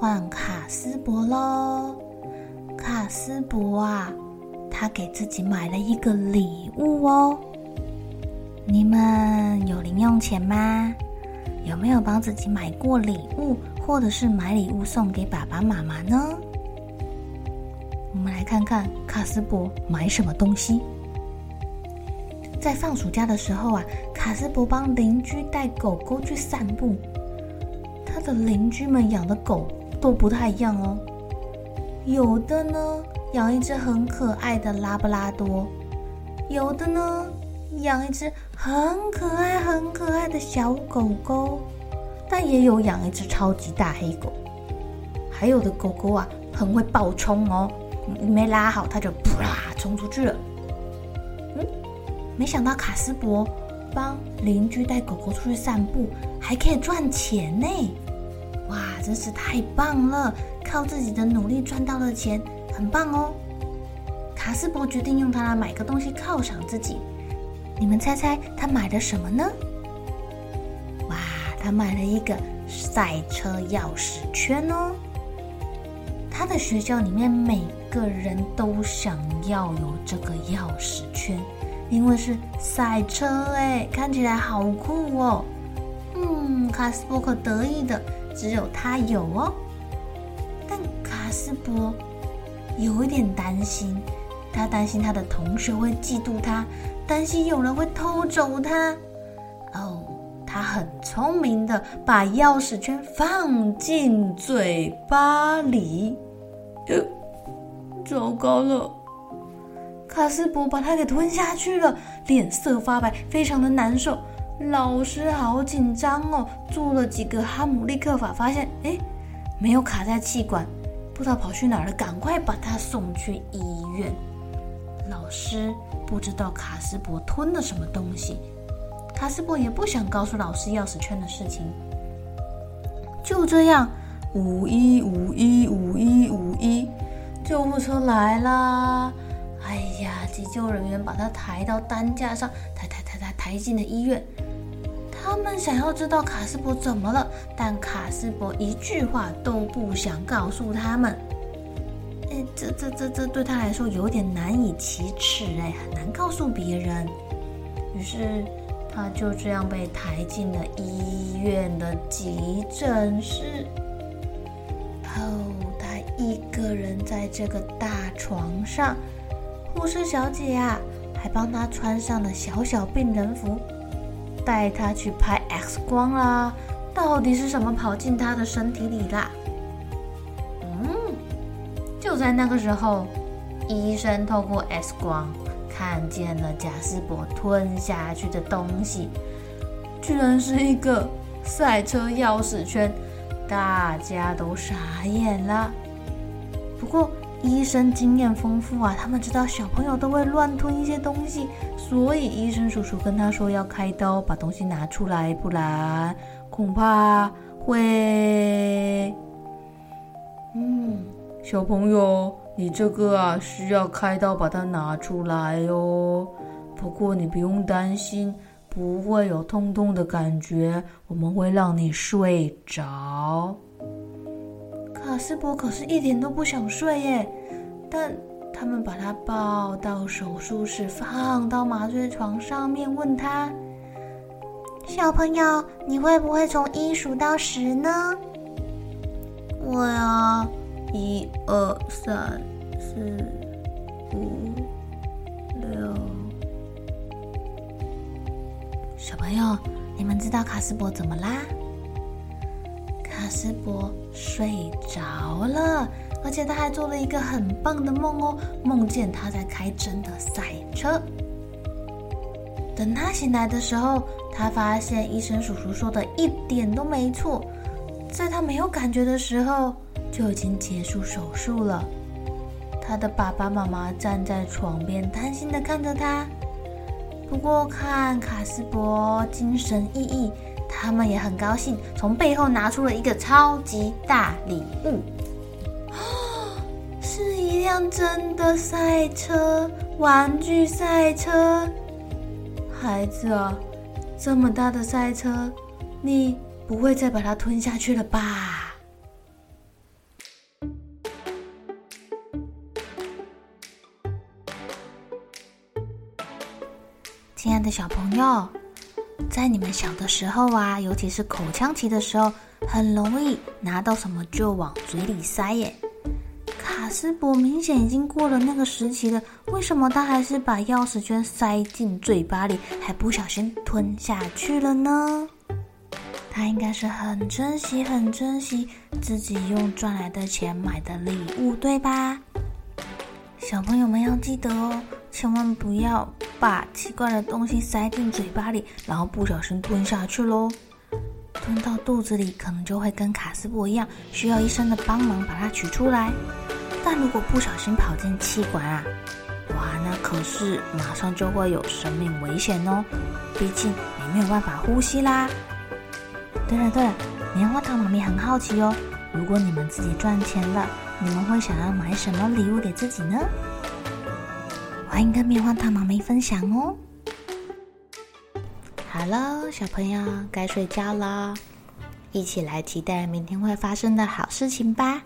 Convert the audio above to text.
换卡斯柏喽！卡斯柏啊，他给自己买了一个礼物哦。你们有零用钱吗？有没有帮自己买过礼物，或者是买礼物送给爸爸妈妈呢？我们来看看卡斯柏买什么东西。在放暑假的时候啊，卡斯柏帮邻居带狗狗去散步。他的邻居们养的狗。都不太一样哦，有的呢养一只很可爱的拉布拉多，有的呢养一只很可爱很可爱的小狗狗，但也有养一只超级大黑狗，还有的狗狗啊很会暴冲哦，你没拉好它就啪冲出去了。嗯，没想到卡斯柏帮邻居带狗狗出去散步还可以赚钱呢。真是太棒了！靠自己的努力赚到了钱，很棒哦。卡斯伯决定用它来买个东西犒赏自己。你们猜猜他买了什么呢？哇，他买了一个赛车钥匙圈哦。他的学校里面每个人都想要有这个钥匙圈，因为是赛车哎，看起来好酷哦。嗯，卡斯伯可得意的。只有他有哦，但卡斯柏有一点担心，他担心他的同学会嫉妒他，担心有人会偷走他。哦，他很聪明的把钥匙圈放进嘴巴里。呃，糟糕了，卡斯柏把它给吞下去了，脸色发白，非常的难受。老师好紧张哦，做了几个哈姆立克法，发现哎，没有卡在气管，不知道跑去哪儿了，赶快把他送去医院。老师不知道卡斯柏吞了什么东西，卡斯柏也不想告诉老师钥匙圈的事情。就这样，五一五一五一五一，救护车来啦！哎呀，急救人员把他抬到担架上，抬抬抬抬抬进了医院。他们想要知道卡斯伯怎么了，但卡斯伯一句话都不想告诉他们。哎，这这这这对他来说有点难以启齿，哎，很难告诉别人。于是他就这样被抬进了医院的急诊室。哦，他一个人在这个大床上，护士小姐啊，还帮他穿上了小小病人服。带他去拍 X 光啦！到底是什么跑进他的身体里啦？嗯，就在那个时候，医生透过 X 光看见了贾斯伯吞下去的东西，居然是一个赛车钥匙圈，大家都傻眼了。不过，医生经验丰富啊，他们知道小朋友都会乱吞一些东西，所以医生叔叔跟他说要开刀把东西拿出来，不然恐怕会……嗯，小朋友，你这个啊需要开刀把它拿出来哦。不过你不用担心，不会有痛痛的感觉，我们会让你睡着。卡斯伯可是一点都不想睡耶，但他们把他抱到手术室，放到麻醉床上面，问他：“小朋友，你会不会从一数到十呢？”“会啊，一二三四五六。小朋友，你们知道卡斯伯怎么啦？卡斯伯睡着了，而且他还做了一个很棒的梦哦，梦见他在开真的赛车。等他醒来的时候，他发现医生叔叔说的一点都没错，在他没有感觉的时候就已经结束手术了。他的爸爸妈妈站在床边，担心地看着他。不过看卡斯伯精神奕奕，他们也很高兴，从背后拿出了一个超级大礼物，是一辆真的赛车，玩具赛车。孩子啊，这么大的赛车，你不会再把它吞下去了吧？亲爱的小朋友，在你们小的时候啊，尤其是口腔期的时候，很容易拿到什么就往嘴里塞耶。卡斯伯明显已经过了那个时期了，为什么他还是把钥匙圈塞进嘴巴里，还不小心吞下去了呢？他应该是很珍惜、很珍惜自己用赚来的钱买的礼物，对吧？小朋友们要记得哦，千万不要把奇怪的东西塞进嘴巴里，然后不小心吞下去喽。吞到肚子里，可能就会跟卡斯伯一样，需要医生的帮忙把它取出来。但如果不小心跑进气管啊，哇，那可是马上就会有生命危险哦。毕竟你没有办法呼吸啦。对了对了，棉花糖妈咪很好奇哦，如果你们自己赚钱了，你们会想要买什么礼物给自己呢？欢迎跟棉花糖妈咪分享哦。好喽，小朋友该睡觉了，一起来期待明天会发生的好事情吧。